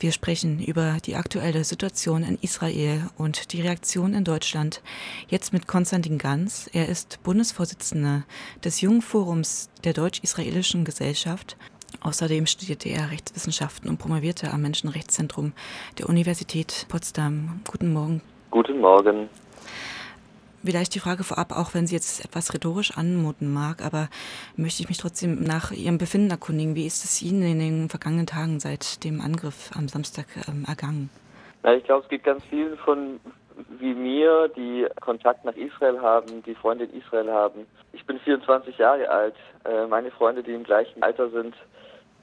Wir sprechen über die aktuelle Situation in Israel und die Reaktion in Deutschland. Jetzt mit Konstantin Ganz. Er ist Bundesvorsitzender des Jungen Forums der Deutsch-Israelischen Gesellschaft. Außerdem studierte er Rechtswissenschaften und promovierte am Menschenrechtszentrum der Universität Potsdam. Guten Morgen. Guten Morgen. Vielleicht die Frage vorab, auch wenn sie jetzt etwas rhetorisch anmuten mag, aber möchte ich mich trotzdem nach Ihrem Befinden erkundigen. Wie ist es Ihnen in den vergangenen Tagen seit dem Angriff am Samstag ähm, ergangen? Na, ich glaube, es geht ganz vielen von wie mir, die Kontakt nach Israel haben, die Freunde in Israel haben. Ich bin 24 Jahre alt. Äh, meine Freunde, die im gleichen Alter sind,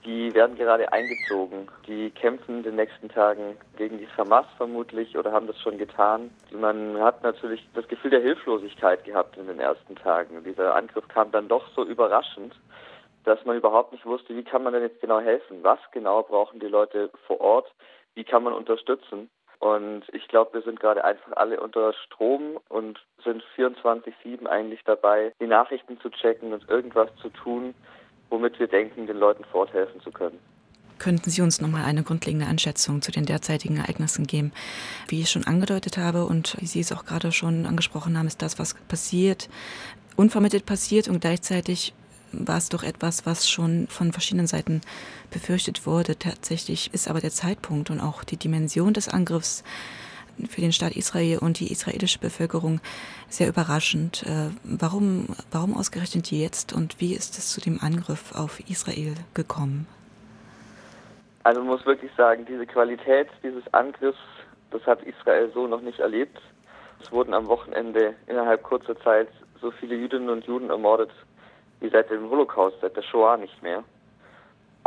die werden gerade eingezogen. Die kämpfen in den nächsten Tagen gegen die Hamas vermutlich oder haben das schon getan. Man hat natürlich das Gefühl der Hilflosigkeit gehabt in den ersten Tagen. Dieser Angriff kam dann doch so überraschend, dass man überhaupt nicht wusste, wie kann man denn jetzt genau helfen? Was genau brauchen die Leute vor Ort? Wie kann man unterstützen? Und ich glaube, wir sind gerade einfach alle unter Strom und sind 24-7 eigentlich dabei, die Nachrichten zu checken und irgendwas zu tun, womit wir denken, den Leuten forthelfen zu können. Könnten Sie uns nochmal eine grundlegende Einschätzung zu den derzeitigen Ereignissen geben? Wie ich schon angedeutet habe und wie Sie es auch gerade schon angesprochen haben, ist das, was passiert, unvermittelt passiert und gleichzeitig war es doch etwas, was schon von verschiedenen Seiten befürchtet wurde. Tatsächlich ist aber der Zeitpunkt und auch die Dimension des Angriffs für den Staat Israel und die israelische Bevölkerung sehr überraschend. Äh, warum, warum ausgerechnet jetzt und wie ist es zu dem Angriff auf Israel gekommen? Also man muss wirklich sagen, diese Qualität dieses Angriffs, das hat Israel so noch nicht erlebt. Es wurden am Wochenende innerhalb kurzer Zeit so viele Jüdinnen und Juden ermordet wie seit dem Holocaust, seit der Shoah nicht mehr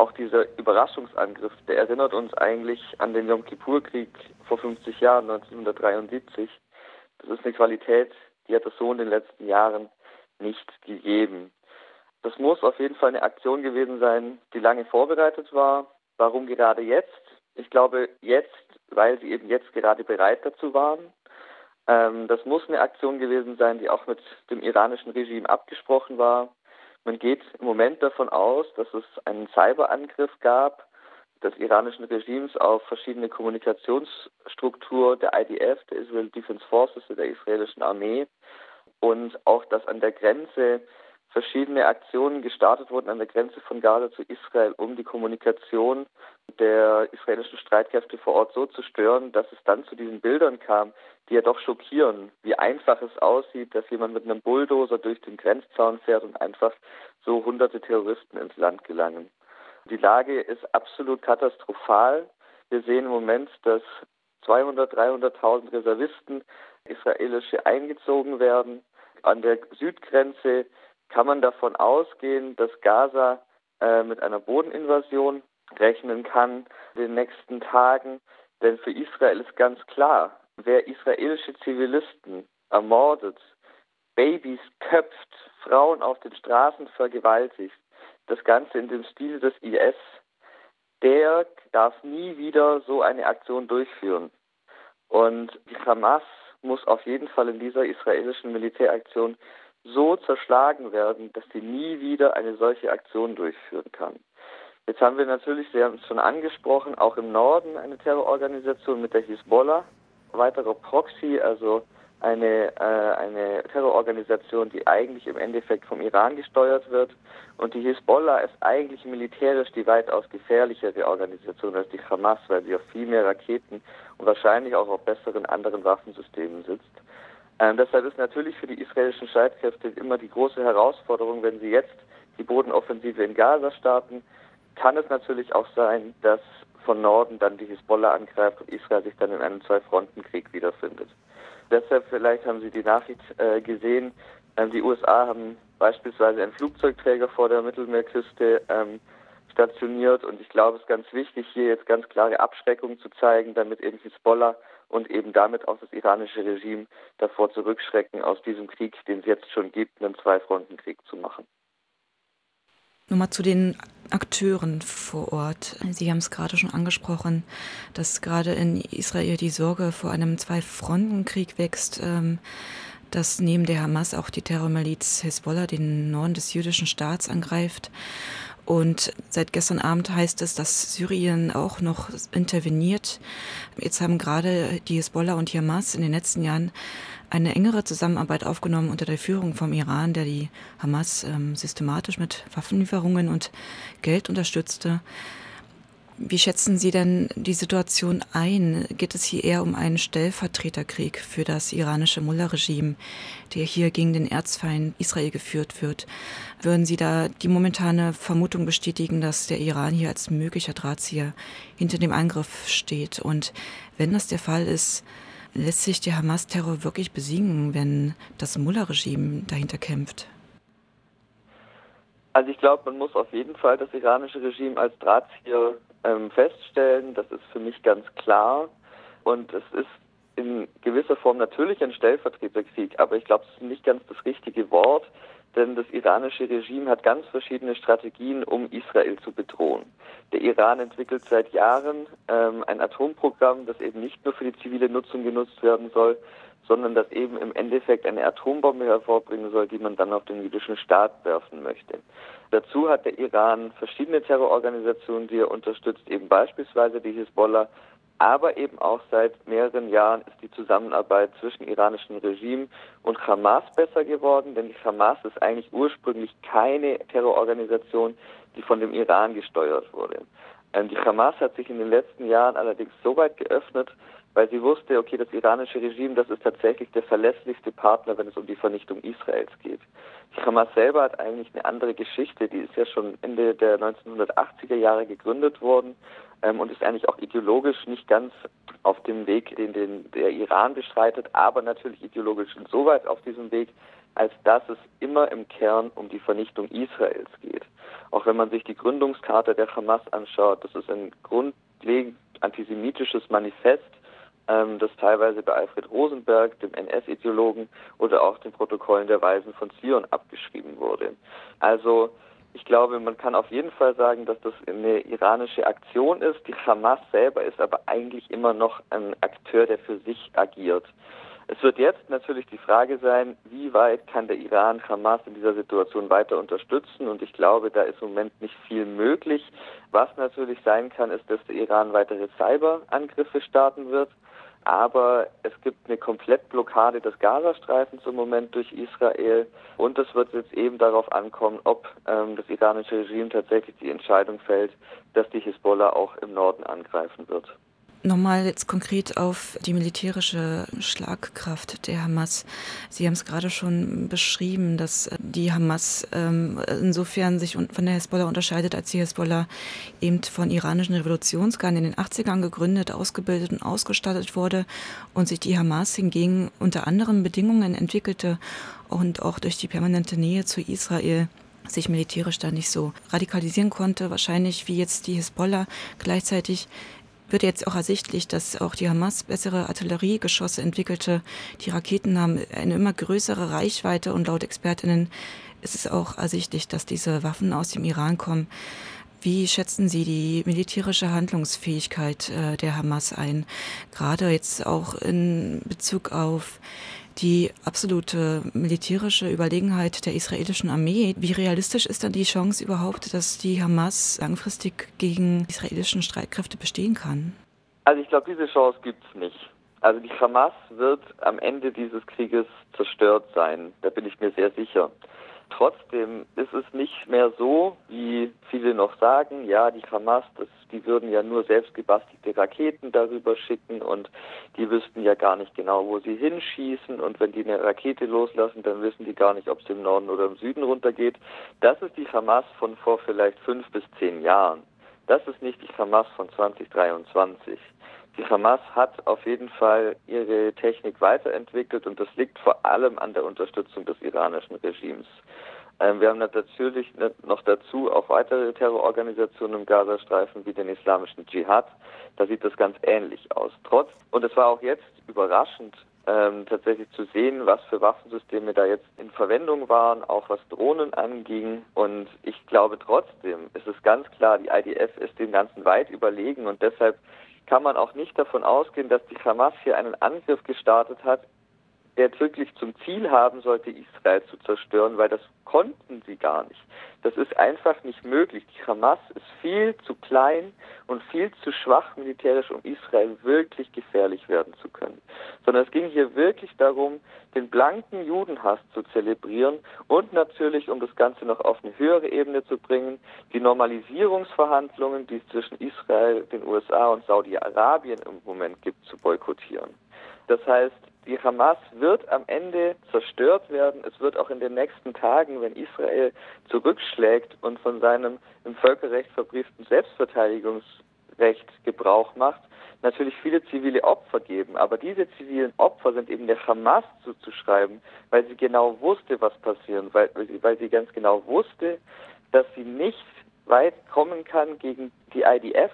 auch dieser Überraschungsangriff, der erinnert uns eigentlich an den Yom Kippur-Krieg vor 50 Jahren, 1973. Das ist eine Qualität, die hat es so in den letzten Jahren nicht gegeben. Das muss auf jeden Fall eine Aktion gewesen sein, die lange vorbereitet war. Warum gerade jetzt? Ich glaube jetzt, weil sie eben jetzt gerade bereit dazu waren. Ähm, das muss eine Aktion gewesen sein, die auch mit dem iranischen Regime abgesprochen war. Man geht im Moment davon aus, dass es einen Cyberangriff gab des iranischen Regimes auf verschiedene Kommunikationsstruktur der IDF, der Israel Defense Forces, der israelischen Armee und auch, dass an der Grenze verschiedene Aktionen gestartet wurden an der Grenze von Gaza zu Israel, um die Kommunikation der israelischen Streitkräfte vor Ort so zu stören, dass es dann zu diesen Bildern kam, die ja doch schockieren, wie einfach es aussieht, dass jemand mit einem Bulldozer durch den Grenzzaun fährt und einfach so hunderte Terroristen ins Land gelangen. Die Lage ist absolut katastrophal. Wir sehen im Moment, dass 200, 300.000 Reservisten israelische eingezogen werden. An der Südgrenze kann man davon ausgehen, dass Gaza äh, mit einer Bodeninvasion rechnen kann in den nächsten Tagen. Denn für Israel ist ganz klar, wer israelische Zivilisten ermordet, Babys köpft, Frauen auf den Straßen vergewaltigt, das Ganze in dem Stil des IS, der darf nie wieder so eine Aktion durchführen. Und die Hamas muss auf jeden Fall in dieser israelischen Militäraktion so zerschlagen werden, dass sie nie wieder eine solche Aktion durchführen kann. Jetzt haben wir natürlich, Sie haben es schon angesprochen, auch im Norden eine Terrororganisation mit der Hisbollah, weiterer Proxy, also eine, äh, eine Terrororganisation, die eigentlich im Endeffekt vom Iran gesteuert wird. Und die Hisbollah ist eigentlich militärisch die weitaus gefährlichere Organisation als die Hamas, weil sie auf viel mehr Raketen und wahrscheinlich auch auf besseren anderen Waffensystemen sitzt. Ähm, deshalb ist natürlich für die israelischen Streitkräfte immer die große Herausforderung, wenn sie jetzt die Bodenoffensive in Gaza starten, kann es natürlich auch sein, dass von Norden dann die Hisbollah angreift und Israel sich dann in einem Zwei-Fronten-Krieg wiederfindet. Deshalb vielleicht haben Sie die Nachricht äh, gesehen, ähm, die USA haben beispielsweise einen Flugzeugträger vor der Mittelmeerküste ähm, stationiert und ich glaube, es ist ganz wichtig, hier jetzt ganz klare Abschreckung zu zeigen, damit eben Hisbollah und eben damit auch das iranische Regime davor zurückschrecken, aus diesem Krieg, den es jetzt schon gibt, einen Zwei-Fronten-Krieg zu machen. Nochmal zu den Akteuren vor Ort. Sie haben es gerade schon angesprochen, dass gerade in Israel die Sorge vor einem Zwei-Fronten-Krieg wächst, ähm, dass neben der Hamas auch die Terrormiliz Hezbollah den Norden des jüdischen Staats angreift Und seit gestern Abend heißt es, dass Syrien auch noch interveniert. Jetzt haben gerade die Hezbollah und die Hamas in den letzten Jahren eine engere Zusammenarbeit aufgenommen unter der Führung vom Iran, der die Hamas ähm, systematisch mit Waffenlieferungen und Geld unterstützte. Wie schätzen Sie denn die Situation ein? Geht es hier eher um einen Stellvertreterkrieg für das iranische Mullah-Regime, der hier gegen den Erzfeind Israel geführt wird? Würden Sie da die momentane Vermutung bestätigen, dass der Iran hier als möglicher Drahtzieher hinter dem Angriff steht? Und wenn das der Fall ist, lässt sich der Hamas-Terror wirklich besiegen, wenn das Mullah-Regime dahinter kämpft? Also ich glaube, man muss auf jeden Fall das iranische Regime als Drahtzieher ähm, feststellen. Das ist für mich ganz klar. Und es ist in gewisser Form natürlich ein Stellvertreterkrieg, aber ich glaube, es ist nicht ganz das richtige Wort, denn das iranische Regime hat ganz verschiedene Strategien, um Israel zu bedrohen. Der Iran entwickelt seit Jahren ähm, ein Atomprogramm, das eben nicht nur für die zivile Nutzung genutzt werden soll, sondern das eben im Endeffekt eine Atombombe hervorbringen soll, die man dann auf den jüdischen Staat werfen möchte. Dazu hat der Iran verschiedene Terrororganisationen, die er unterstützt, eben beispielsweise die Hisbollah, aber eben auch seit mehreren Jahren ist die Zusammenarbeit zwischen iranischem Regime und Hamas besser geworden, denn die Hamas ist eigentlich ursprünglich keine Terrororganisation, die von dem Iran gesteuert wurde. Ähm, die Hamas hat sich in den letzten Jahren allerdings so weit geöffnet, weil sie wusste, okay, das iranische Regime, das ist tatsächlich der verlässlichste Partner, wenn es um die Vernichtung Israels geht. Die Hamas selber hat eigentlich eine andere Geschichte. Die ist ja schon Ende der 1980er Jahre gegründet worden ähm, und ist eigentlich auch ideologisch nicht ganz auf dem Weg, den, den der Iran beschreitet, aber natürlich ideologisch insoweit auf diesem Weg, als dass es immer im Kern um die Vernichtung Israels geht. Auch wenn man sich die Gründungskarte der Hamas anschaut, das ist ein grundlegend antisemitisches Manifest, ähm, das teilweise bei Alfred Rosenberg, dem NS-Ideologen oder auch den Protokollen der Weisen von Zion abgeschrieben wurde. Also ich glaube, man kann auf jeden Fall sagen, dass das eine iranische Aktion ist. Die Hamas selber ist aber eigentlich immer noch ein Akteur, der für sich agiert. Es wird jetzt natürlich die Frage sein, wie weit kann der Iran Hamas in dieser Situation weiter unterstützen? Und ich glaube, da ist im Moment nicht viel möglich. Was natürlich sein kann, ist, dass der Iran weitere Cyberangriffe starten wird. Aber es gibt eine Komplettblockade des Gazastreifens im Moment durch Israel und es wird jetzt eben darauf ankommen, ob ähm, das iranische Regime tatsächlich die Entscheidung fällt, dass die Hisbollah auch im Norden angreifen wird. Nochmal jetzt konkret auf die militärische Schlagkraft der Hamas. Sie haben es gerade schon beschrieben, dass die Hamas ähm, insofern sich von der Hezbollah unterscheidet, als die Hezbollah eben von iranischen Revolutionsgarden in den 80ern gegründet, ausgebildet und ausgestattet wurde und sich die Hamas hingegen unter anderen Bedingungen entwickelte und auch durch die permanente Nähe zu Israel sich militärisch da nicht so radikalisieren konnte, wahrscheinlich wie jetzt die Hezbollah gleichzeitig wird jetzt auch ersichtlich, dass auch die Hamas bessere Artilleriegeschosse entwickelte. Die Raketen haben eine immer größere Reichweite und laut Expertinnen ist es auch ersichtlich, dass diese Waffen aus dem Iran kommen. Wie schätzen Sie die militärische Handlungsfähigkeit äh, der Hamas ein? Gerade jetzt auch in Bezug auf die absolute militärische Überlegenheit der israelischen Armee. Wie realistisch ist dann die Chance überhaupt, dass die Hamas langfristig gegen israelischen Streitkräfte bestehen kann? Also ich glaube, diese Chance gibt es nicht. Also die Hamas wird am Ende dieses Krieges zerstört sein. Da bin ich mir sehr sicher. Trotzdem ist es nicht mehr so, wie viele noch sagen, ja, die Hamas, das, die würden ja nur selbstgebastelte Raketen darüber schicken und die wüssten ja gar nicht genau, wo sie hinschießen und wenn die eine Rakete loslassen, dann wissen die gar nicht, ob es im Norden oder im Süden runtergeht. Das ist die Hamas von vor vielleicht fünf bis zehn Jahren. Das ist nicht die Hamas von 2023. Die Hamas hat auf jeden Fall ihre Technik weiterentwickelt und das liegt vor allem an der Unterstützung des iranischen Regimes. Ähm, wir haben natürlich noch dazu auch weitere Terrororganisationen im Gazastreifen wie den islamischen Dschihad. Da sieht das ganz ähnlich aus. Trotz, und es war auch jetzt überraschend, ähm, tatsächlich zu sehen, was für Waffensysteme da jetzt in Verwendung waren, auch was Drohnen anging. Und ich glaube trotzdem, ist es ganz klar, die IDF ist dem Ganzen weit überlegen und deshalb kann man auch nicht davon ausgehen, dass die Hamas hier einen Angriff gestartet hat, der wirklich zum Ziel haben sollte, Israel zu zerstören, weil das konnten sie gar nicht. Das ist einfach nicht möglich. Die Hamas ist viel zu klein und viel zu schwach militärisch, um Israel wirklich gefährlich werden zu können. Sondern es ging hier wirklich darum, den blanken Judenhass zu zelebrieren und natürlich, um das Ganze noch auf eine höhere Ebene zu bringen, die Normalisierungsverhandlungen, die es zwischen Israel, den USA und Saudi-Arabien im Moment gibt, zu boykottieren. Das heißt, die Hamas wird am Ende zerstört werden. Es wird auch in den nächsten Tagen, wenn Israel zurückschlägt und von seinem im Völkerrecht verbrieften Selbstverteidigungsrecht Gebrauch macht, natürlich viele zivile Opfer geben. Aber diese zivilen Opfer sind eben der Hamas zuzuschreiben, weil sie genau wusste, was passieren, weil, weil sie ganz genau wusste, dass sie nicht weit kommen kann gegen die IDF,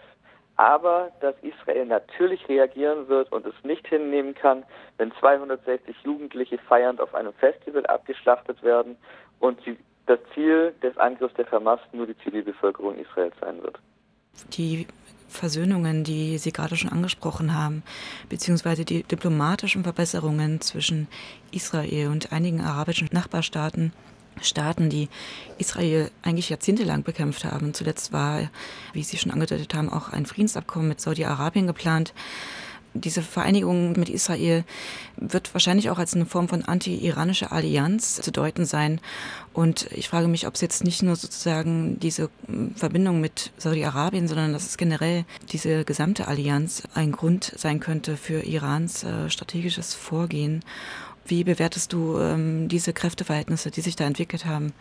aber dass Israel natürlich reagieren wird und es nicht hinnehmen kann, wenn 260 Jugendliche feiernd auf einem Festival abgeschlachtet werden und das Ziel des Angriffs der Hamas nur die Zivilbevölkerung Israels sein wird. Die Versöhnungen, die Sie gerade schon angesprochen haben, beziehungsweise die diplomatischen Verbesserungen zwischen Israel und einigen arabischen Nachbarstaaten, Staaten, die Israel eigentlich jahrzehntelang bekämpft haben. Zuletzt war, wie Sie schon angedeutet haben, auch ein Friedensabkommen mit Saudi-Arabien geplant. Diese Vereinigung mit Israel wird wahrscheinlich auch als eine Form von anti-iranischer Allianz zu deuten sein. Und ich frage mich, ob es jetzt nicht nur sozusagen diese Verbindung mit Saudi-Arabien, sondern dass es generell diese gesamte Allianz ein Grund sein könnte für Irans äh, strategisches Vorgehen wie bewertest du ähm, diese Kräfteverhältnisse, die sich da entwickelt haben?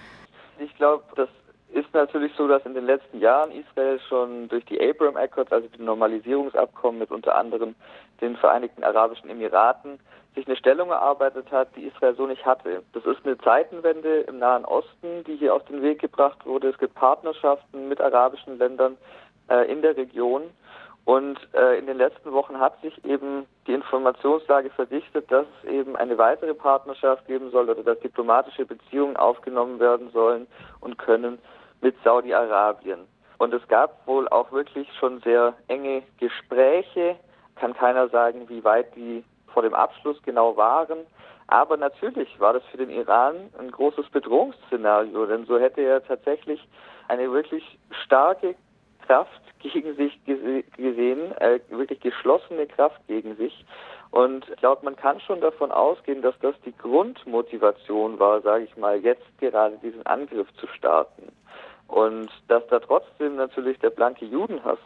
Ich glaube, das ist natürlich so, dass in den letzten Jahren Israel schon durch die Abraham Accords, also die Normalisierungsabkommen mit unter anderem den Vereinigten Arabischen Emiraten, sich eine Stellung erarbeitet hat, die Israel so nicht hatte. Das ist eine Zeitenwende im Nahen Osten, die hier auf den Weg gebracht wurde. Es gibt Partnerschaften mit arabischen Ländern äh, in der Region. Und äh, in den letzten Wochen hat sich eben die Informationslage verdichtet, dass es eben eine weitere Partnerschaft geben soll oder dass diplomatische Beziehungen aufgenommen werden sollen und können mit Saudi-Arabien. Und es gab wohl auch wirklich schon sehr enge Gespräche. Kann keiner sagen, wie weit die vor dem Abschluss genau waren. Aber natürlich war das für den Iran ein großes Bedrohungsszenario, denn so hätte er tatsächlich eine wirklich starke Kraft gegen sich gesehen, äh, wirklich geschlossene Kraft gegen sich. Und ich glaube, man kann schon davon ausgehen, dass das die Grundmotivation war, sage ich mal, jetzt gerade diesen Angriff zu starten. Und dass da trotzdem natürlich der blanke Judenhass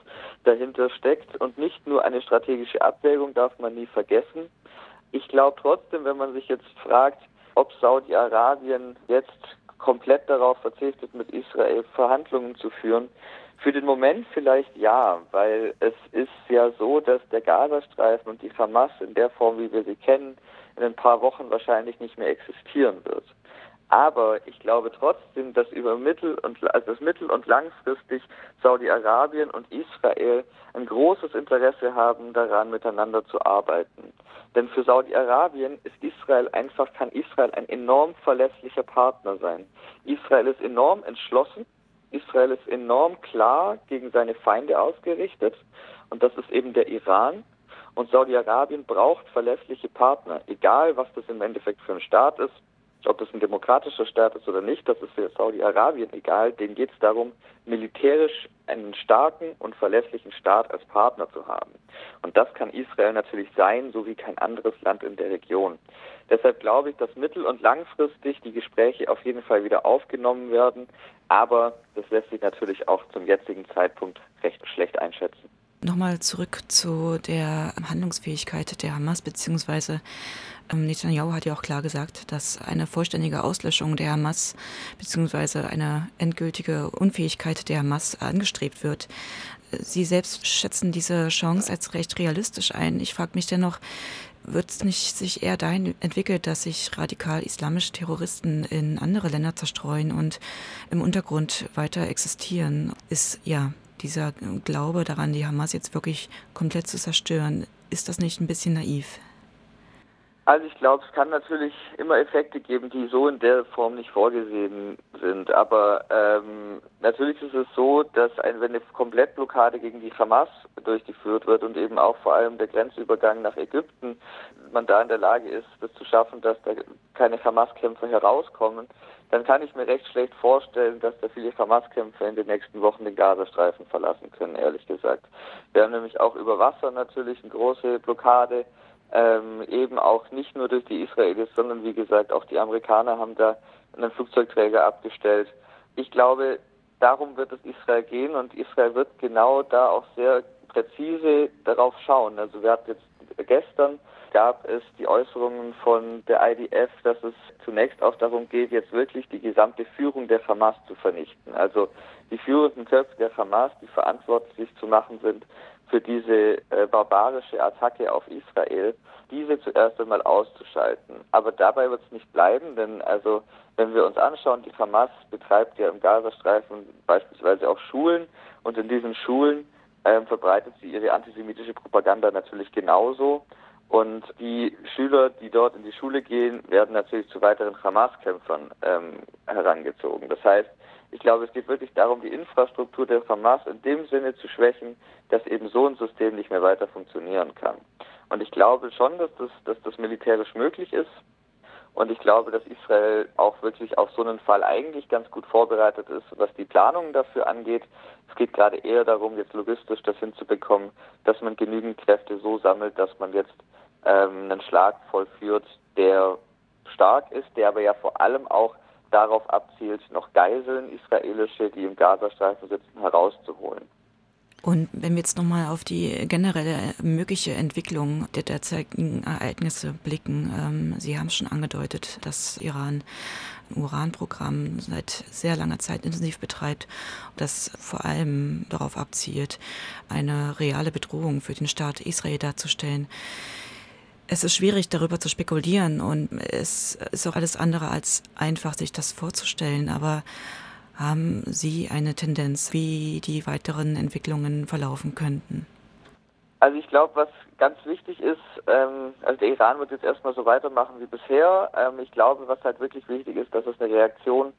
dahinter steckt und nicht nur eine strategische Abwägung, darf man nie vergessen. Ich glaube trotzdem, wenn man sich jetzt fragt, ob Saudi-Arabien jetzt komplett darauf verzichtet, mit Israel Verhandlungen zu führen, für den Moment vielleicht ja, weil es ist ja so, dass der Gazastreifen und die Hamas in der Form, wie wir sie kennen, in ein paar Wochen wahrscheinlich nicht mehr existieren wird. Aber ich glaube trotzdem, dass über mittel und also das mittel- und langfristig Saudi-Arabien und Israel ein großes Interesse haben, daran miteinander zu arbeiten. Denn für Saudi-Arabien ist Israel einfach, kann Israel ein enorm verlässlicher Partner sein. Israel ist enorm entschlossen, Israel ist enorm klar gegen seine Feinde ausgerichtet und das ist eben der Iran. Und Saudi-Arabien braucht verlässliche Partner, egal was das im Endeffekt für ein Staat ist, ob das ein demokratischer Staat ist oder nicht, das ist für Saudi-Arabien egal. Denen geht es darum, militärisch einen starken und verlässlichen Staat als Partner zu haben. Und das kann Israel natürlich sein, so wie kein anderes Land in der Region. Deshalb glaube ich, dass mittel- und langfristig die Gespräche auf jeden Fall wieder aufgenommen werden. Aber das lässt sich natürlich auch zum jetzigen Zeitpunkt recht schlecht einschätzen. Nochmal zurück zu der Handlungsfähigkeit der Hamas, beziehungsweise ähm, Netanyahu hat ja auch klar gesagt, dass eine vollständige Auslöschung der Hamas, beziehungsweise eine endgültige Unfähigkeit der Hamas angestrebt wird. Sie selbst schätzen diese Chance als recht realistisch ein. Ich frage mich dennoch, wird es nicht sich eher dahin entwickelt, dass sich radikal islamische Terroristen in andere Länder zerstreuen und im Untergrund weiter existieren? Ist ja dieser Glaube daran, die Hamas jetzt wirklich komplett zu zerstören, ist das nicht ein bisschen naiv? Also ich glaube, es kann natürlich immer Effekte geben, die so in der Form nicht vorgesehen sind. Aber ähm, natürlich ist es so, dass ein, wenn eine Komplettblockade gegen die Hamas durchgeführt wird und eben auch vor allem der Grenzübergang nach Ägypten, man da in der Lage ist, das zu schaffen, dass da keine Hamas-Kämpfer herauskommen, dann kann ich mir recht schlecht vorstellen, dass da viele Hamas-Kämpfer in den nächsten Wochen den Gazastreifen verlassen können, ehrlich gesagt. Wir haben nämlich auch über Wasser natürlich eine große Blockade ähm, eben auch nicht nur durch die Israelis, sondern wie gesagt auch die Amerikaner haben da einen Flugzeugträger abgestellt. Ich glaube, darum wird es Israel gehen und Israel wird genau da auch sehr präzise darauf schauen. Also wir hatten jetzt gestern gab es die Äußerungen von der IDF, dass es zunächst auch darum geht, jetzt wirklich die gesamte Führung der Hamas zu vernichten. Also die führenden Köpfe der Hamas, die verantwortlich zu machen sind für diese äh, barbarische Attacke auf Israel, diese zuerst einmal auszuschalten. Aber dabei wird es nicht bleiben, denn also wenn wir uns anschauen, die Hamas betreibt ja im Gazastreifen beispielsweise auch Schulen und in diesen Schulen ähm, verbreitet sie ihre antisemitische Propaganda natürlich genauso. Und die Schüler, die dort in die Schule gehen, werden natürlich zu weiteren Hamas-Kämpfern ähm, herangezogen. Das heißt, ich glaube, es geht wirklich darum, die Infrastruktur der Hamas in dem Sinne zu schwächen, dass eben so ein System nicht mehr weiter funktionieren kann. Und ich glaube schon, dass das, dass das militärisch möglich ist. Und ich glaube, dass Israel auch wirklich auf so einen Fall eigentlich ganz gut vorbereitet ist, was die Planungen dafür angeht. Es geht gerade eher darum, jetzt logistisch das hinzubekommen, dass man genügend Kräfte so sammelt, dass man jetzt ähm, einen Schlag vollführt, der stark ist, der aber ja vor allem auch darauf abzielt, noch Geiseln israelische, die im Gazastreifen sitzen, herauszuholen. Und wenn wir jetzt nochmal auf die generelle mögliche Entwicklung der derzeitigen Ereignisse blicken, ähm, Sie haben schon angedeutet, dass Iran ein Uranprogramm seit sehr langer Zeit intensiv betreibt, das vor allem darauf abzielt, eine reale Bedrohung für den Staat Israel darzustellen. Es ist schwierig, darüber zu spekulieren und es ist auch alles andere als einfach, sich das vorzustellen. Aber haben Sie eine Tendenz, wie die weiteren Entwicklungen verlaufen könnten? Also ich glaube, was ganz wichtig ist, ähm, also der Iran wird jetzt erstmal so weitermachen wie bisher. Ähm, ich glaube, was halt wirklich wichtig ist, dass es eine Reaktion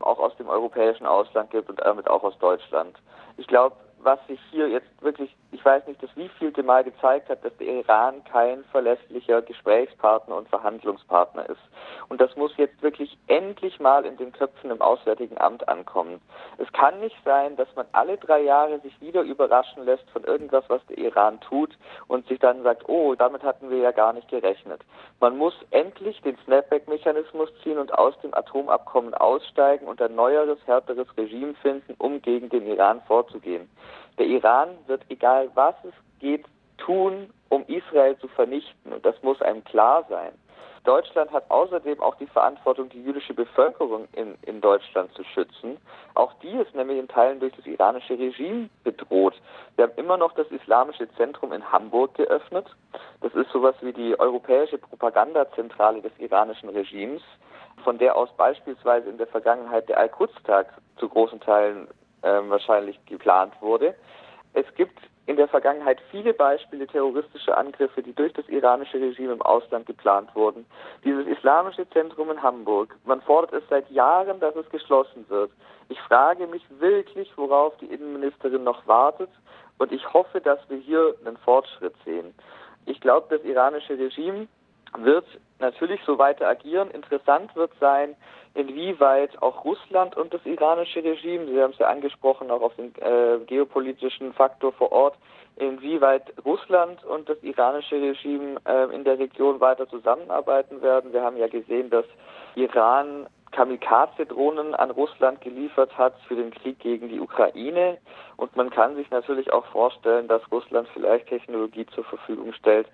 auch aus dem europäischen Ausland gibt und damit auch aus Deutschland. Ich glaube, was sich hier jetzt wirklich, ich weiß nicht, das wievielte Mal gezeigt hat, dass der Iran kein verlässlicher Gesprächspartner und Verhandlungspartner ist. Und das muss jetzt wirklich endlich mal in den Köpfen im Auswärtigen Amt ankommen. Es kann nicht sein, dass man alle drei Jahre sich wieder überraschen lässt von irgendwas, was der Iran tut und sich dann sagt, oh, damit hatten wir ja gar nicht gerechnet. Man muss endlich den Snapback-Mechanismus ziehen und aus dem Atomabkommen aussteigen und ein neueres, härteres Regime finden, um gegen den Iran vorzugehen. Der Iran wird, egal was es geht, tun, um Israel zu vernichten. Und das muss einem klar sein. Deutschland hat außerdem auch die Verantwortung, die jüdische Bevölkerung in, in Deutschland zu schützen. Auch die ist nämlich in Teilen durch das iranische Regime bedroht. Wir haben immer noch das Islamische Zentrum in Hamburg geöffnet. Das ist sowas wie die europäische Propagandazentrale des iranischen Regimes, von der aus beispielsweise in der Vergangenheit der Al-Quds-Tag zu großen Teilen äh, wahrscheinlich geplant wurde. Es gibt in der Vergangenheit viele Beispiele terroristischer Angriffe, die durch das iranische Regime im Ausland geplant wurden. Dieses islamische Zentrum in Hamburg, man fordert es seit Jahren, dass es geschlossen wird. Ich frage mich wirklich, worauf die Innenministerin noch wartet und ich hoffe, dass wir hier einen Fortschritt sehen. Ich glaube, das iranische Regime wird natürlich so weiter agieren. Interessant wird sein, inwieweit auch Russland und das iranische Regime, Sie haben es ja angesprochen, auch auf den äh, geopolitischen Faktor vor Ort, inwieweit Russland und das iranische Regime äh, in der Region weiter zusammenarbeiten werden. Wir haben ja gesehen, dass Iran Kamikaze-Drohnen an Russland geliefert hat für den Krieg gegen die Ukraine. Und man kann sich natürlich auch vorstellen, dass Russland vielleicht Technologie zur Verfügung stellt,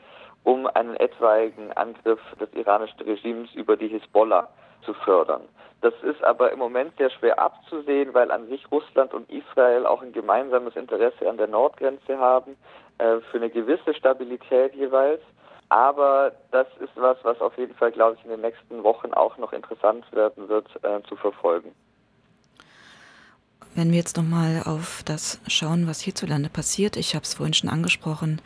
um einen etwaigen Angriff des iranischen Regimes über die Hisbollah zu fördern. Das ist aber im Moment sehr schwer abzusehen, weil an sich Russland und Israel auch ein gemeinsames Interesse an der Nordgrenze haben, äh, für eine gewisse Stabilität jeweils. Aber das ist was, was auf jeden Fall, glaube ich, in den nächsten Wochen auch noch interessant werden wird äh, zu verfolgen. Wenn wir jetzt nochmal auf das schauen, was hierzulande passiert, ich habe es vorhin schon angesprochen,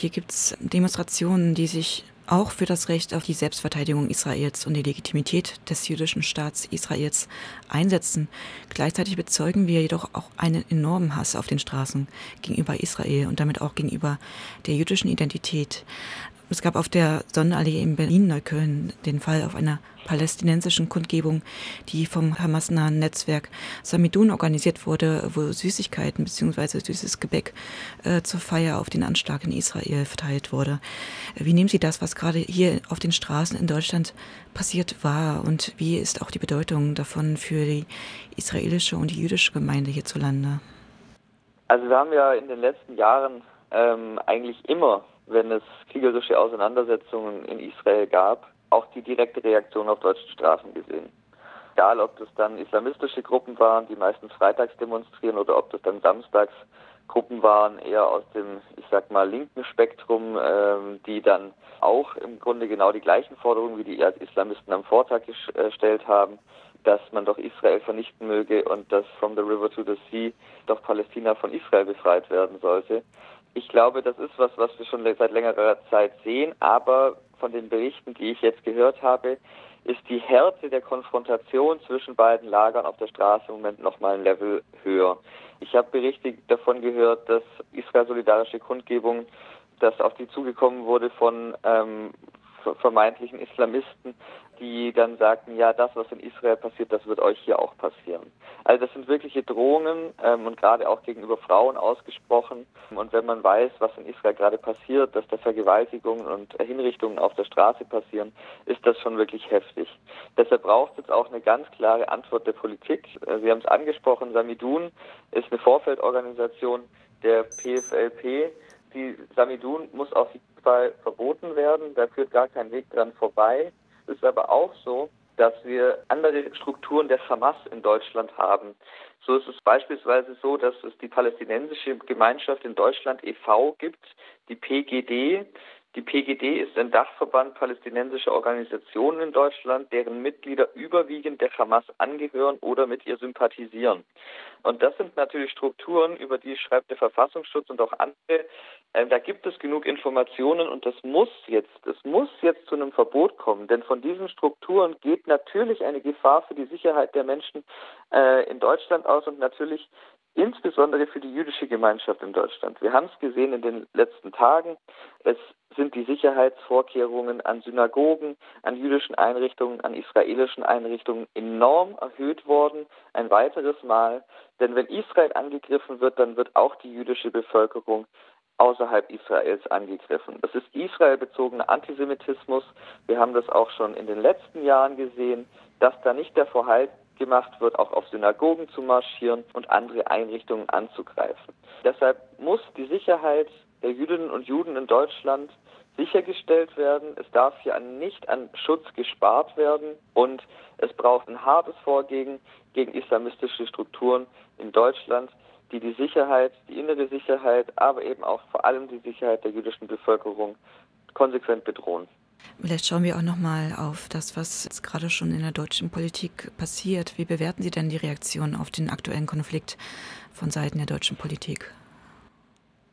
hier gibt es Demonstrationen, die sich auch für das Recht auf die Selbstverteidigung Israels und die Legitimität des jüdischen Staats Israels einsetzen. Gleichzeitig bezeugen wir jedoch auch einen enormen Hass auf den Straßen gegenüber Israel und damit auch gegenüber der jüdischen Identität. Es gab auf der Sonnenallee in Berlin-Neukölln den Fall auf einer palästinensischen Kundgebung, die vom Hamas-nahen Netzwerk Samidun organisiert wurde, wo Süßigkeiten bzw. süßes Gebäck äh, zur Feier auf den Anschlag in Israel verteilt wurde. Wie nehmen Sie das, was gerade hier auf den Straßen in Deutschland passiert war und wie ist auch die Bedeutung davon für die israelische und die jüdische Gemeinde hierzulande? Also wir haben ja in den letzten Jahren ähm, eigentlich immer wenn es kriegerische Auseinandersetzungen in Israel gab, auch die direkte Reaktion auf deutschen Straßen gesehen. Egal, ob das dann islamistische Gruppen waren, die meistens freitags demonstrieren, oder ob das dann samstags Gruppen waren, eher aus dem, ich sag mal, linken Spektrum, ähm, die dann auch im Grunde genau die gleichen Forderungen wie die Islamisten am Vortag gestellt haben, dass man doch Israel vernichten möge und dass from the river to the sea doch Palästina von Israel befreit werden sollte. Ich glaube, das ist was, was wir schon seit längerer Zeit sehen, aber von den Berichten, die ich jetzt gehört habe, ist die Härte der Konfrontation zwischen beiden Lagern auf der Straße im Moment noch mal ein Level höher. Ich habe Berichte davon gehört, dass Israel solidarische Kundgebung, dass auf die zugekommen wurde von ähm, vermeintlichen Islamisten, die dann sagten, ja, das, was in Israel passiert, das wird euch hier auch passieren. Also das sind wirkliche Drohungen ähm, und gerade auch gegenüber Frauen ausgesprochen. Und wenn man weiß, was in Israel gerade passiert, dass da Vergewaltigungen und Hinrichtungen auf der Straße passieren, ist das schon wirklich heftig. Deshalb braucht es auch eine ganz klare Antwort der Politik. Äh, Sie haben es angesprochen, Samidun ist eine Vorfeldorganisation der PFLP. Die Samidun muss auf jeden Fall verboten werden. Da führt gar kein Weg dran vorbei. Es ist aber auch so, dass wir andere Strukturen der Hamas in Deutschland haben. So ist es beispielsweise so, dass es die palästinensische Gemeinschaft in Deutschland e.V. gibt, die PGD, die PGD ist ein Dachverband palästinensischer Organisationen in Deutschland, deren Mitglieder überwiegend der Hamas angehören oder mit ihr sympathisieren. Und das sind natürlich Strukturen, über die schreibt der Verfassungsschutz und auch andere. Äh, da gibt es genug Informationen und das muss jetzt, es muss jetzt zu einem Verbot kommen, denn von diesen Strukturen geht natürlich eine Gefahr für die Sicherheit der Menschen äh, in Deutschland aus und natürlich insbesondere für die jüdische Gemeinschaft in Deutschland. Wir haben es gesehen in den letzten Tagen. Es sind die Sicherheitsvorkehrungen an Synagogen, an jüdischen Einrichtungen, an israelischen Einrichtungen enorm erhöht worden. Ein weiteres Mal. Denn wenn Israel angegriffen wird, dann wird auch die jüdische Bevölkerung außerhalb Israels angegriffen. Das ist israelbezogener Antisemitismus. Wir haben das auch schon in den letzten Jahren gesehen, dass da nicht der Vorhalt gemacht wird, auch auf Synagogen zu marschieren und andere Einrichtungen anzugreifen. Deshalb muss die Sicherheit der Jüdinnen und Juden in Deutschland sichergestellt werden. Es darf hier nicht an Schutz gespart werden und es braucht ein hartes Vorgehen gegen islamistische Strukturen in Deutschland, die die Sicherheit, die innere Sicherheit, aber eben auch vor allem die Sicherheit der jüdischen Bevölkerung konsequent bedrohen. Vielleicht schauen wir auch noch mal auf das, was jetzt gerade schon in der deutschen Politik passiert. Wie bewerten Sie denn die Reaktion auf den aktuellen Konflikt von Seiten der deutschen Politik?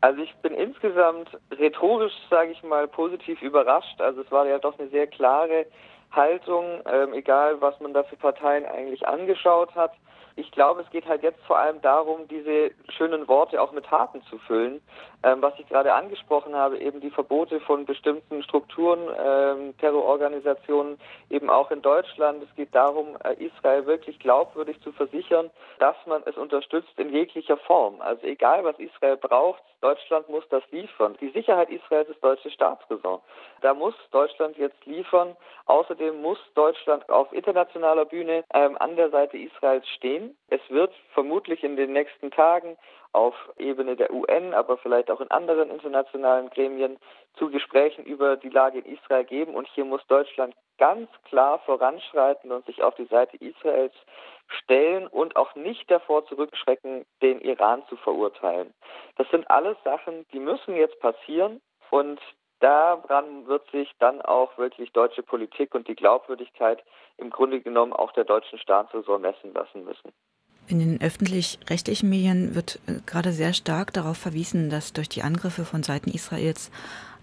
Also ich bin insgesamt rhetorisch, sage ich mal, positiv überrascht. Also es war ja doch eine sehr klare Haltung, ähm, egal was man da für Parteien eigentlich angeschaut hat ich glaube, es geht halt jetzt vor allem darum, diese schönen Worte auch mit Taten zu füllen. Ähm, was ich gerade angesprochen habe, eben die Verbote von bestimmten Strukturen, ähm, Terrororganisationen, eben auch in Deutschland. Es geht darum, äh, Israel wirklich glaubwürdig zu versichern, dass man es unterstützt in jeglicher Form. Also egal, was Israel braucht, Deutschland muss das liefern. Die Sicherheit Israels ist deutsche Staatsräson. Da muss Deutschland jetzt liefern. Außerdem muss Deutschland auf internationaler Bühne ähm, an der Seite Israels stehen. Es wird vermutlich in den nächsten Tagen auf Ebene der UN, aber vielleicht auch in anderen internationalen Gremien zu Gesprächen über die Lage in Israel geben. Und hier muss Deutschland ganz klar voranschreiten und sich auf die Seite Israels stellen und auch nicht davor zurückschrecken, den Iran zu verurteilen. Das sind alles Sachen, die müssen jetzt passieren und daran wird sich dann auch wirklich deutsche Politik und die Glaubwürdigkeit im Grunde genommen auch der deutschen Staatsräson messen lassen müssen. In den öffentlich-rechtlichen Medien wird äh, gerade sehr stark darauf verwiesen, dass durch die Angriffe von Seiten Israels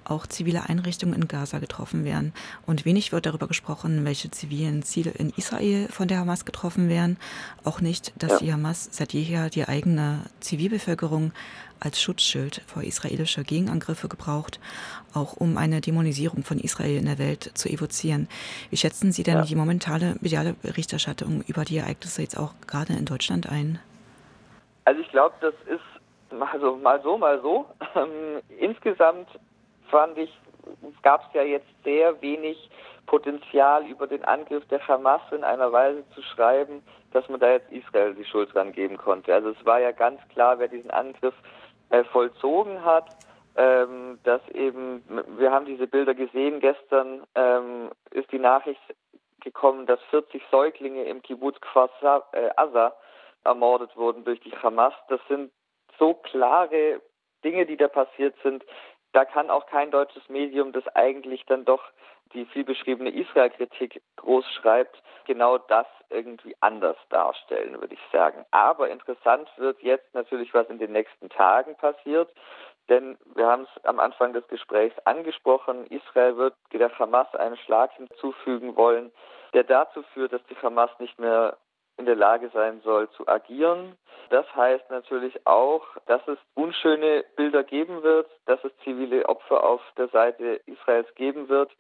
auch zivile Einrichtungen in Gaza getroffen werden. Und wenig wird darüber gesprochen, welche zivilen Ziele in Israel von der Hamas getroffen werden. Auch nicht, dass ja. die Hamas seit jeher die eigene Zivilbevölkerung als Schutzschild vor israelischer Gegenangriffe gebraucht, auch um eine Dämonisierung von Israel in der Welt zu evozieren. Wie schätzen Sie denn ja. die momentane mediale Berichterstattung über die Ereignisse jetzt auch gerade in Deutschland ein? Also ich glaube, das ist also mal so, mal so. Ähm, insgesamt fand ich, gab es ja jetzt sehr wenig Potenzial über den Angriff der Hamas in einer Weise zu schreiben, dass man da jetzt Israel die Schuld dran geben konnte. Also es war ja ganz klar, wer diesen Angriff äh, vollzogen hat, ähm, dass eben, wir haben diese Bilder gesehen, gestern ähm, ist die Nachricht gekommen, dass 40 Säuglinge im Kibbutz Kfar äh, ermordet wurden durch die Hamas. Das sind so klare Dinge, die da passiert sind, da kann auch kein deutsches Medium, das eigentlich dann doch die vielbeschriebene Israel-Kritik groß schreibt, genau das irgendwie anders darstellen, würde ich sagen. Aber interessant wird jetzt natürlich, was in den nächsten Tagen passiert. Denn wir haben es am Anfang des Gesprächs angesprochen, Israel wird der Hamas einen Schlag hinzufügen wollen, der dazu führt, dass die Hamas nicht mehr in der Lage sein soll zu agieren. Das heißt natürlich auch, dass es unschöne Bilder geben wird, dass es zivile Opfer auf der Seite Israels geben wird.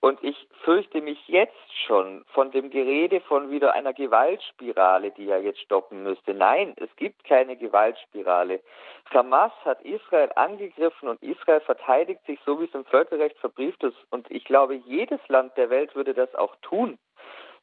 Und ich fürchte mich jetzt schon von dem Gerede von wieder einer Gewaltspirale, die ja jetzt stoppen müsste. Nein, es gibt keine Gewaltspirale. Hamas hat Israel angegriffen und Israel verteidigt sich so, wie es im Völkerrecht verbrieft ist. Und ich glaube, jedes Land der Welt würde das auch tun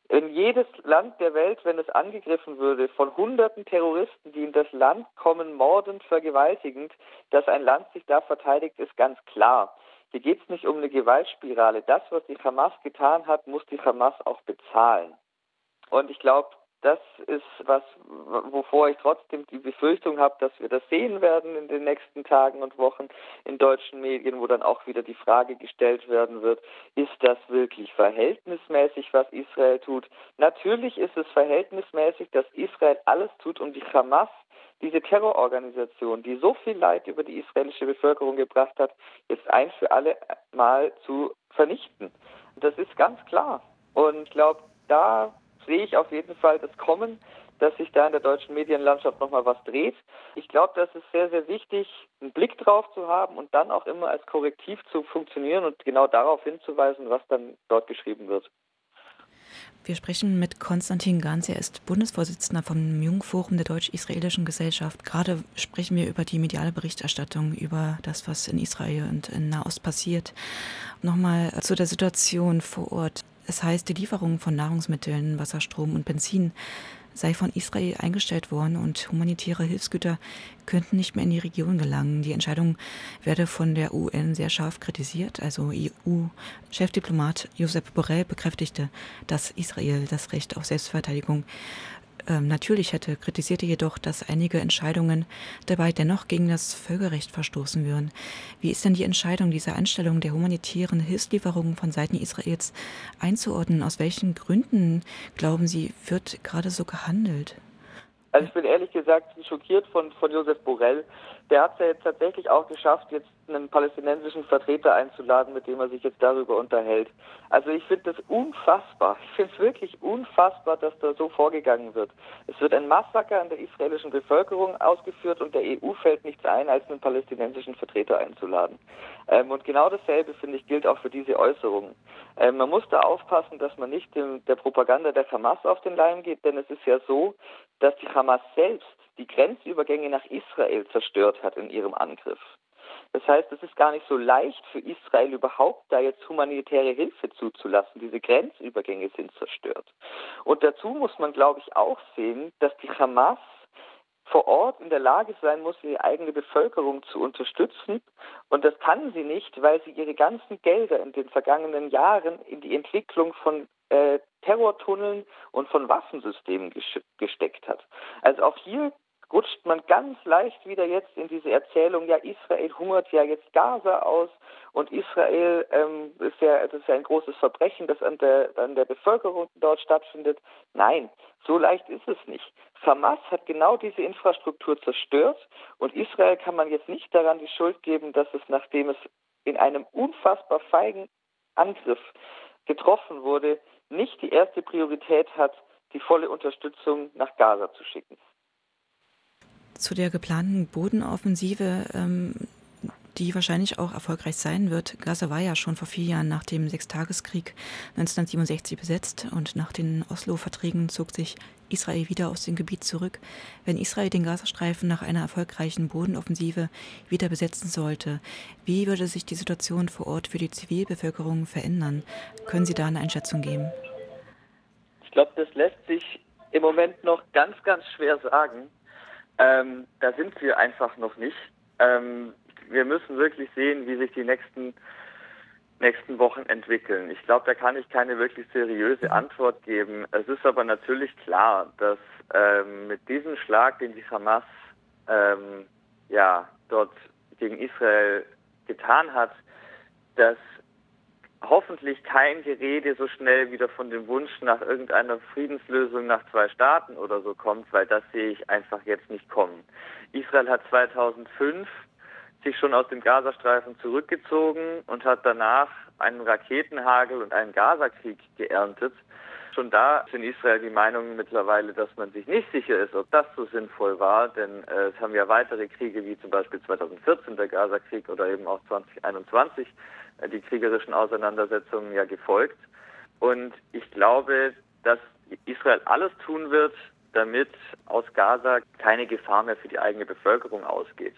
in jedes Land der Welt, wenn es angegriffen würde, von hunderten Terroristen, die in das Land kommen, mordend, vergewaltigend, dass ein Land sich da verteidigt, ist ganz klar. Hier geht es nicht um eine Gewaltspirale. Das, was die Hamas getan hat, muss die Hamas auch bezahlen. Und ich glaube, das ist was, wovor ich trotzdem die Befürchtung habe, dass wir das sehen werden in den nächsten Tagen und Wochen in deutschen Medien, wo dann auch wieder die Frage gestellt werden wird, ist das wirklich verhältnismäßig, was Israel tut? Natürlich ist es verhältnismäßig, dass Israel alles tut, um die Hamas diese Terrororganisation, die so viel Leid über die israelische Bevölkerung gebracht hat, jetzt ein für alle Mal zu vernichten. Das ist ganz klar. Und ich glaube, da sehe ich auf jeden Fall das Kommen, dass sich da in der deutschen Medienlandschaft nochmal was dreht. Ich glaube, das ist sehr, sehr wichtig, einen Blick drauf zu haben und dann auch immer als Korrektiv zu funktionieren und genau darauf hinzuweisen, was dann dort geschrieben wird. Wir sprechen mit Konstantin Ganz. Er ist Bundesvorsitzender vom Jungforum der Deutsch-Israelischen Gesellschaft. Gerade sprechen wir über die mediale Berichterstattung, über das, was in Israel und in Nahost passiert. Nochmal zu der Situation vor Ort. Es heißt, die Lieferung von Nahrungsmitteln, Wasserstrom und Benzin sei von Israel eingestellt worden und humanitäre Hilfsgüter könnten nicht mehr in die Region gelangen. Die Entscheidung werde von der UN sehr scharf kritisiert. Also EU-Chefdiplomat Josep Borrell bekräftigte, dass Israel das Recht auf Selbstverteidigung ähm, natürlich hätte, kritisierte jedoch, dass einige Entscheidungen dabei dennoch gegen das Völkerrecht verstoßen würden. Wie ist denn die Entscheidung dieser Einstellung der humanitären Hilfslieferungen von Seiten Israels einzuordnen? Aus welchen Gründen, glauben Sie, wird gerade so gehandelt? Also ich bin ehrlich gesagt schockiert von, von Josef Borrell. Der hat es ja jetzt tatsächlich auch geschafft, jetzt einen palästinensischen Vertreter einzuladen, mit dem er sich jetzt darüber unterhält. Also ich finde das unfassbar. Ich finde es wirklich unfassbar, dass da so vorgegangen wird. Es wird ein Massaker an der israelischen Bevölkerung ausgeführt und der EU fällt nichts ein, als einen palästinensischen Vertreter einzuladen. Ähm, und genau dasselbe, finde ich, gilt auch für diese Äußerungen. Ähm, man muss da aufpassen, dass man nicht dem, der Propaganda der Hamas auf den Leim geht, denn es ist ja so, dass die Hamas selbst die Grenzübergänge nach Israel zerstört hat in ihrem Angriff. Das heißt, es ist gar nicht so leicht für Israel überhaupt da jetzt humanitäre Hilfe zuzulassen. Diese Grenzübergänge sind zerstört. Und dazu muss man, glaube ich, auch sehen, dass die Hamas vor Ort in der Lage sein muss, ihre eigene Bevölkerung zu unterstützen. Und das kann sie nicht, weil sie ihre ganzen Gelder in den vergangenen Jahren in die Entwicklung von äh, Terrortunneln und von Waffensystemen gesteckt hat. Also auch hier rutscht man ganz leicht wieder jetzt in diese Erzählung, ja, Israel hungert ja jetzt Gaza aus und Israel ähm, ist ja, das ist ja ein großes Verbrechen, das an der, an der Bevölkerung dort stattfindet. Nein, so leicht ist es nicht. Hamas hat genau diese Infrastruktur zerstört und Israel kann man jetzt nicht daran die Schuld geben, dass es, nachdem es in einem unfassbar feigen Angriff getroffen wurde, nicht die erste Priorität hat, die volle Unterstützung nach Gaza zu schicken. Zu der geplanten Bodenoffensive ähm, die wahrscheinlich auch erfolgreich sein wird. Gaza war ja schon vor vier Jahren nach dem Sechstageskrieg 1967 besetzt und nach den Oslo-Verträgen zog sich Israel wieder aus dem Gebiet zurück. Wenn Israel den Gazastreifen nach einer erfolgreichen Bodenoffensive wieder besetzen sollte, wie würde sich die Situation vor Ort für die Zivilbevölkerung verändern? Können Sie da eine Einschätzung geben? Ich glaube, das lässt sich im Moment noch ganz, ganz schwer sagen. Ähm, da sind wir einfach noch nicht. Ähm, wir müssen wirklich sehen, wie sich die nächsten nächsten Wochen entwickeln. Ich glaube, da kann ich keine wirklich seriöse Antwort geben. Es ist aber natürlich klar, dass ähm, mit diesem Schlag, den die Hamas ähm, ja dort gegen Israel getan hat, dass hoffentlich kein Gerede so schnell wieder von dem Wunsch nach irgendeiner Friedenslösung nach zwei Staaten oder so kommt, weil das sehe ich einfach jetzt nicht kommen. Israel hat 2005 sich schon aus dem Gazastreifen zurückgezogen und hat danach einen Raketenhagel und einen Gazakrieg geerntet. Schon da ist in Israel die Meinung mittlerweile, dass man sich nicht sicher ist, ob das so sinnvoll war, denn äh, es haben ja weitere Kriege wie zum Beispiel 2014 der Gazakrieg oder eben auch 2021 äh, die kriegerischen Auseinandersetzungen ja gefolgt. Und ich glaube, dass Israel alles tun wird, damit aus Gaza keine Gefahr mehr für die eigene Bevölkerung ausgeht.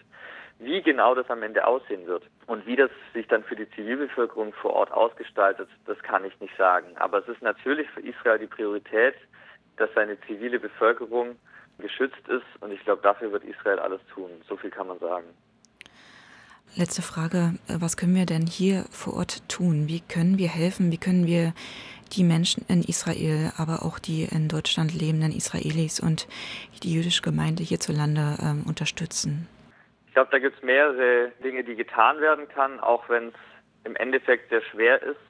Wie genau das am Ende aussehen wird und wie das sich dann für die Zivilbevölkerung vor Ort ausgestaltet, das kann ich nicht sagen. Aber es ist natürlich für Israel die Priorität, dass seine zivile Bevölkerung geschützt ist und ich glaube, dafür wird Israel alles tun. So viel kann man sagen. Letzte Frage, was können wir denn hier vor Ort tun? Wie können wir helfen? Wie können wir die Menschen in Israel, aber auch die in Deutschland lebenden Israelis und die jüdische Gemeinde hierzulande ähm, unterstützen? Glaube, da gibt es mehrere Dinge, die getan werden kann, auch wenn es im Endeffekt sehr schwer ist.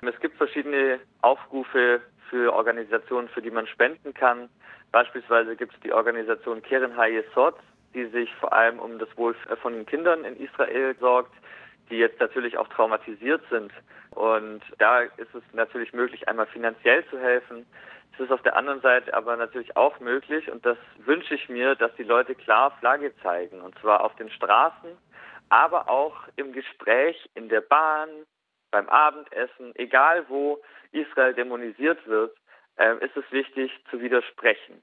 Es gibt verschiedene Aufrufe für Organisationen, für die man spenden kann. Beispielsweise gibt es die Organisation Keren Hayesod, die sich vor allem um das Wohl von den Kindern in Israel sorgt, die jetzt natürlich auch traumatisiert sind. Und da ist es natürlich möglich, einmal finanziell zu helfen. Es ist auf der anderen Seite aber natürlich auch möglich, und das wünsche ich mir, dass die Leute klar Flagge zeigen, und zwar auf den Straßen, aber auch im Gespräch, in der Bahn, beim Abendessen, egal wo Israel dämonisiert wird, äh, ist es wichtig zu widersprechen.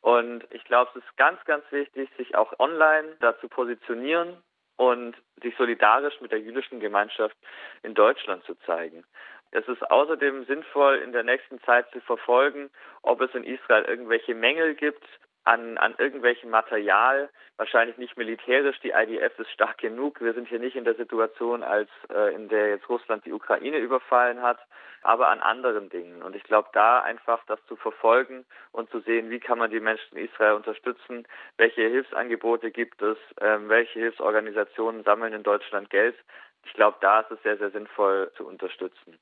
Und ich glaube, es ist ganz, ganz wichtig, sich auch online dazu positionieren und sich solidarisch mit der jüdischen Gemeinschaft in Deutschland zu zeigen. Es ist außerdem sinnvoll, in der nächsten Zeit zu verfolgen, ob es in Israel irgendwelche Mängel gibt an, an irgendwelchem Material, wahrscheinlich nicht militärisch. Die IDF ist stark genug. Wir sind hier nicht in der Situation, als äh, in der jetzt Russland die Ukraine überfallen hat, aber an anderen Dingen. Und ich glaube, da einfach das zu verfolgen und zu sehen, wie kann man die Menschen in Israel unterstützen, welche Hilfsangebote gibt es, äh, welche Hilfsorganisationen sammeln in Deutschland Geld. Ich glaube, da ist es sehr, sehr sinnvoll zu unterstützen.